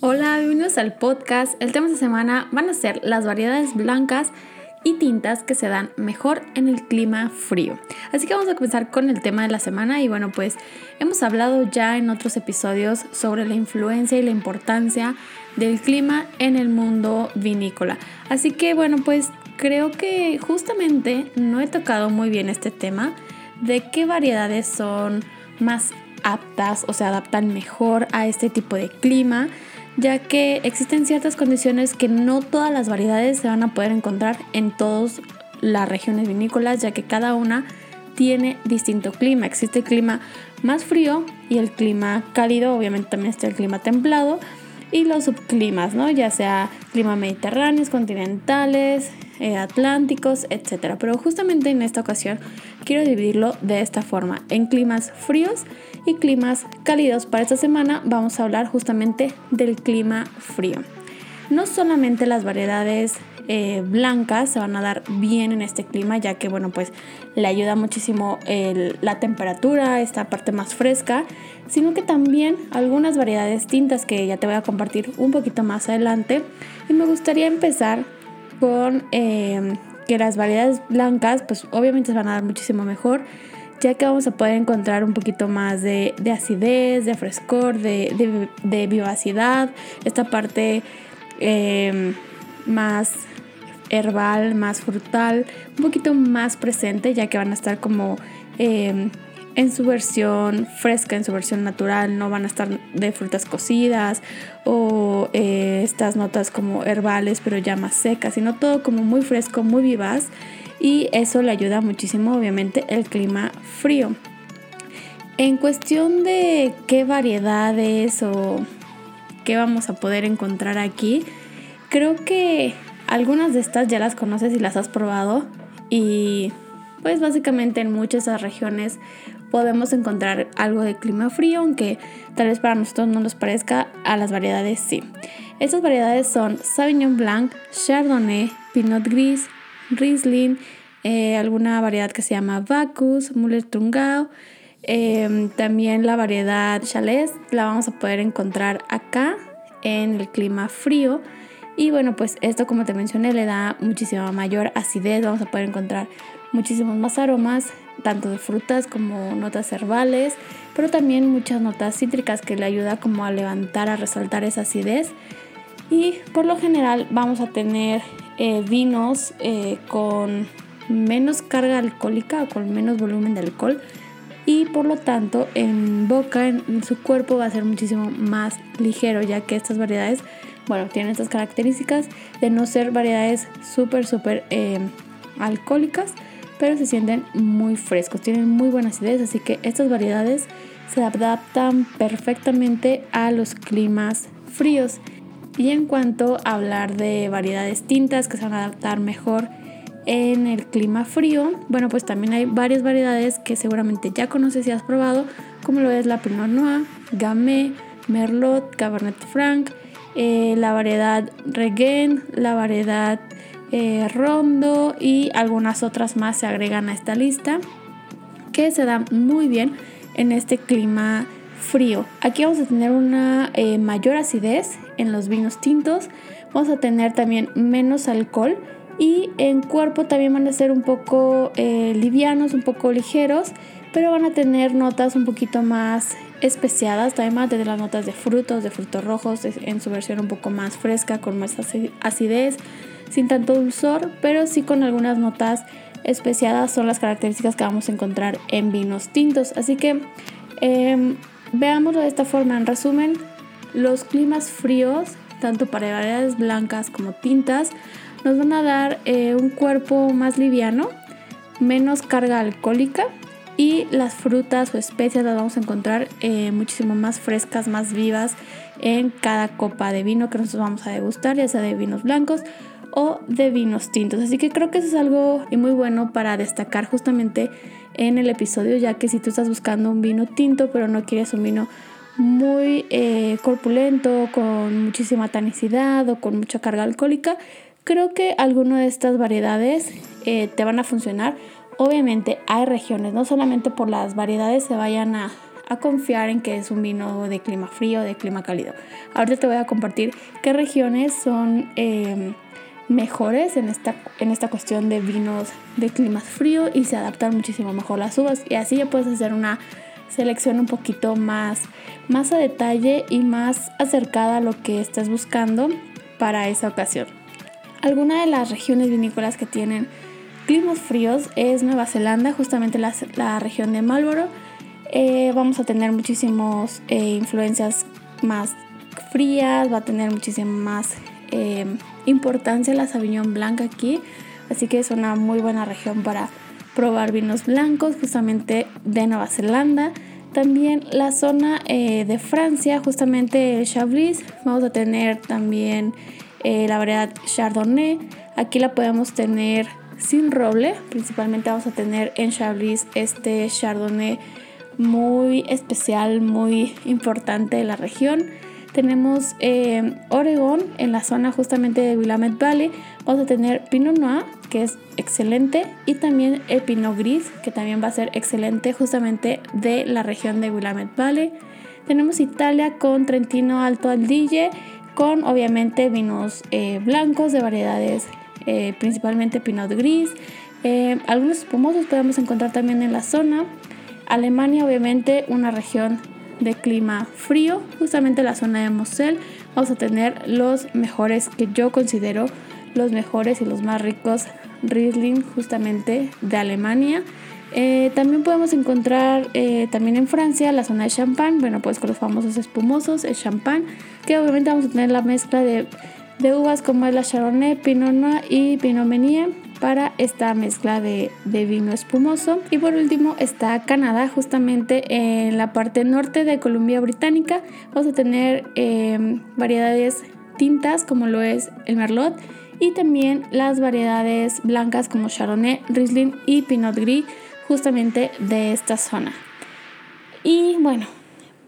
Hola, bienvenidos al podcast. El tema de esta semana van a ser las variedades blancas y tintas que se dan mejor en el clima frío. Así que vamos a comenzar con el tema de la semana y bueno, pues hemos hablado ya en otros episodios sobre la influencia y la importancia del clima en el mundo vinícola. Así que bueno, pues creo que justamente no he tocado muy bien este tema de qué variedades son más aptas o se adaptan mejor a este tipo de clima ya que existen ciertas condiciones que no todas las variedades se van a poder encontrar en todas las regiones vinícolas, ya que cada una tiene distinto clima. Existe el clima más frío y el clima cálido, obviamente también está el clima templado y los subclimas, ¿no? Ya sea clima mediterráneos, continentales, eh, atlánticos, etc. Pero justamente en esta ocasión quiero dividirlo de esta forma, en climas fríos y climas cálidos. Para esta semana vamos a hablar justamente del clima frío. No solamente las variedades eh, blancas se van a dar bien en este clima, ya que, bueno, pues le ayuda muchísimo la temperatura, esta parte más fresca, sino que también algunas variedades tintas que ya te voy a compartir un poquito más adelante. Y me gustaría empezar con eh, que las variedades blancas, pues obviamente se van a dar muchísimo mejor ya que vamos a poder encontrar un poquito más de, acidez, de frescor, de, vivacidad, esta parte em, más herbal, más frutal, un poquito más presente, ya que van a estar como em, en su versión fresca, en su versión natural, no van a estar de frutas cocidas o eh, estas notas como herbales, pero ya más secas, sino todo como muy fresco, muy vivaz y eso le ayuda muchísimo obviamente el clima frío. En cuestión de qué variedades o qué vamos a poder encontrar aquí, creo que algunas de estas ya las conoces y las has probado y pues básicamente en muchas de regiones podemos encontrar algo de clima frío, aunque tal vez para nosotros no nos parezca, a las variedades sí. Estas variedades son Sauvignon Blanc, Chardonnay, Pinot Gris, Riesling, eh, alguna variedad que se llama Bacchus, Muller Trungau, em, también la variedad Chalés la vamos a poder encontrar acá en el clima frío. Y bueno, pues esto como te mencioné le da muchísima mayor acidez, vamos a poder encontrar muchísimos más aromas, tanto de frutas como notas herbales, pero también muchas notas cítricas que le ayuda como a levantar, a resaltar esa acidez. Y por lo general vamos a tener eh, vinos eh, con menos carga alcohólica o con menos volumen de alcohol y por lo tanto en boca, en, su cuerpo va a ser muchísimo más ligero ya que estas variedades, bueno, tienen estas características de no ser variedades súper, súper eh, alcohólicas, pero se sienten muy frescos, tienen muy buena acidez, así que estas variedades se adaptan perfectamente a los climas fríos. Y en cuanto a hablar de variedades tintas que se van a adaptar mejor en el clima frío, bueno, pues también hay varias variedades que seguramente ya conoces y has probado, como lo es la Pinot Noir, Gamay, Merlot, Cabernet Franc, eh, la variedad Regen, la variedad eh, Rondo y algunas otras más se agregan a esta lista que se dan muy bien en este clima frío. Aquí vamos a tener una eh, mayor acidez en los vinos tintos, vamos a tener también menos alcohol y en cuerpo también van a ser un poco eh, livianos, un poco ligeros, pero van a tener notas un poquito más especiadas, también van a tener las notas de frutos, de frutos rojos en su versión un poco más fresca, con más acidez, sin tanto dulzor, pero sí con algunas notas especiadas son las características que vamos a encontrar en vinos tintos. Así que eh, Veámoslo de esta forma, en resumen, los climas fríos, tanto para variedades blancas como tintas, nos van a dar eh, un cuerpo más liviano, menos carga alcohólica y las frutas o especias las vamos a encontrar eh, muchísimo más frescas, más vivas en cada copa de vino que nosotros vamos a degustar, ya sea de vinos blancos o de vinos tintos. Así que creo que eso es algo muy bueno para destacar justamente en el episodio, ya que si tú estás buscando un vino tinto pero no quieres un vino muy eh, corpulento, con muchísima tanicidad o con mucha carga alcohólica, creo que alguna de estas variedades eh, te van a funcionar. Obviamente hay regiones, no solamente por las variedades se vayan a, confiar en que es un vino de clima frío, de clima cálido. Ahorita te voy a compartir qué regiones son em, mejores en esta, en esta cuestión de vinos de clima frío y se adaptan muchísimo mejor las uvas. Y así ya puedes hacer una selección un poquito más, más a detalle y más acercada a lo que estás buscando para esa ocasión. Alguna de las regiones vinícolas que tienen climas fríos es Nueva Zelanda, justamente la, la región de Marlborough. Eh, vamos a tener muchísimas eh, influencias más frías, va a tener muchísima más eh, importancia la Sauvignon Blanc aquí, así que es una muy buena región para probar vinos blancos justamente de Nueva Zelanda. También la zona de Francia, justamente el Chablis, vamos a tener también la variedad Chardonnay. Aquí la podemos tener sin roble. Principalmente vamos a tener en Chablis este Chardonnay muy especial, muy importante de la región. Tenemos eh, Oregón en la zona justamente de Willamette Valley. Vamos a tener Pinot Noir, que es excelente, y también el Pinot Gris, que también va a ser excelente justamente de la región de Willamette Valley. Tenemos Italia con Trentino Alto Adige, con obviamente vinos eh, blancos de variedades eh, principalmente Pinot Gris. Algunos espumosos podemos encontrar también en la zona. Alemania, obviamente, una región de clima frío, justamente la zona de Moselle. Vamos a tener los mejores que yo considero los mejores y los más ricos Riesling, justamente de Alemania. Eh, también podemos encontrar también en Francia la zona de champán, bueno pues con los famosos espumosos, el champán, que obviamente vamos a tener la mezcla de de uvas como es la Chardonnay, Pinot Noir y Pinot Meunier para esta mezcla de, vino espumoso. Y por último está Canadá, justamente en la parte norte de Columbia Británica. Vamos a tener em, variedades tintas como lo es el Merlot y también las variedades blancas como Chardonnay, Riesling y Pinot Gris justamente de esta zona. Y bueno,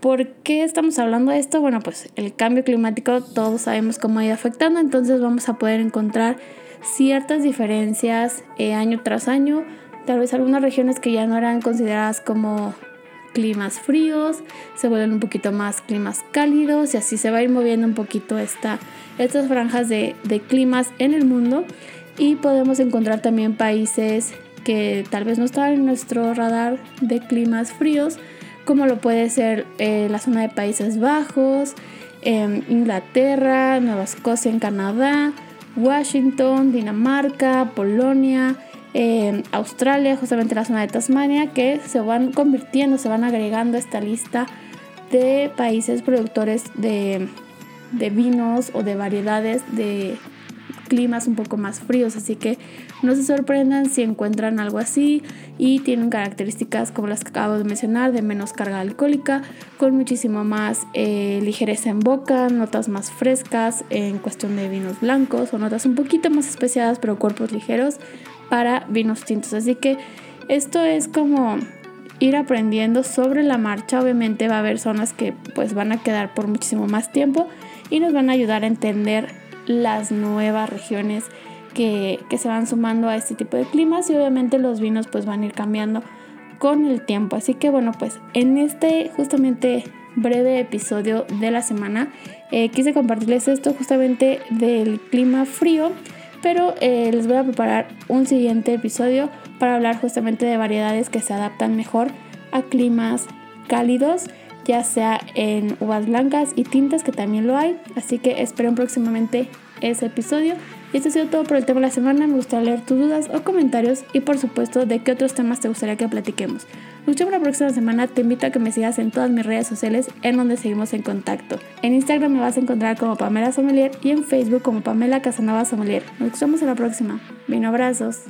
¿Por qué estamos hablando de esto? Bueno, pues el cambio climático todos sabemos cómo ha ido afectando, entonces vamos a poder encontrar ciertas diferencias eh, año tras año. Tal vez algunas regiones que ya no eran consideradas como climas fríos, se vuelven un poquito más climas cálidos y así se va a ir moviendo un poquito esta, estas franjas de, de climas en el mundo. Y podemos encontrar también países que tal vez no están en nuestro radar de climas fríos, como lo puede ser eh, la zona de Países Bajos, em, Inglaterra, Nueva Escocia en Canadá, Washington, Dinamarca, Polonia, em, Australia, justamente la zona de Tasmania, que se van convirtiendo, se van agregando a esta lista de países productores de vinos o de variedades de climas un poco más fríos, así que no se sorprendan si encuentran algo así y tienen características como las que acabo de mencionar, de menos carga alcohólica, con muchísimo más eh, ligereza en boca, notas más frescas en cuestión de vinos blancos o notas un poquito más especiadas pero cuerpos ligeros para vinos tintos. Así que esto es como ir aprendiendo sobre la marcha. Obviamente va a haber zonas que pues van a quedar por muchísimo más tiempo y nos van a ayudar a entender las nuevas regiones que, se van sumando a este tipo de climas y obviamente los vinos pues van a ir cambiando con el tiempo. Así que bueno, pues en este justamente breve episodio de la semana eh, quise compartirles esto justamente del clima frío, pero eh, les voy a preparar un siguiente episodio para hablar justamente de variedades que se adaptan mejor a climas cálidos ya sea en uvas blancas y tintas, que también lo hay. Así que esperen próximamente ese episodio. Y esto ha sido todo por el tema de la semana. Me gustaría leer tus dudas o comentarios y por supuesto de qué otros temas te gustaría que platiquemos. Nos vemos la próxima semana. Te invito a que me sigas en todas mis redes sociales en donde seguimos en contacto. En Instagram me vas a encontrar como Pamela Sommelier y en Facebook como Pamela Casanova Sommelier. Nos vemos en la próxima. Bien, abrazos.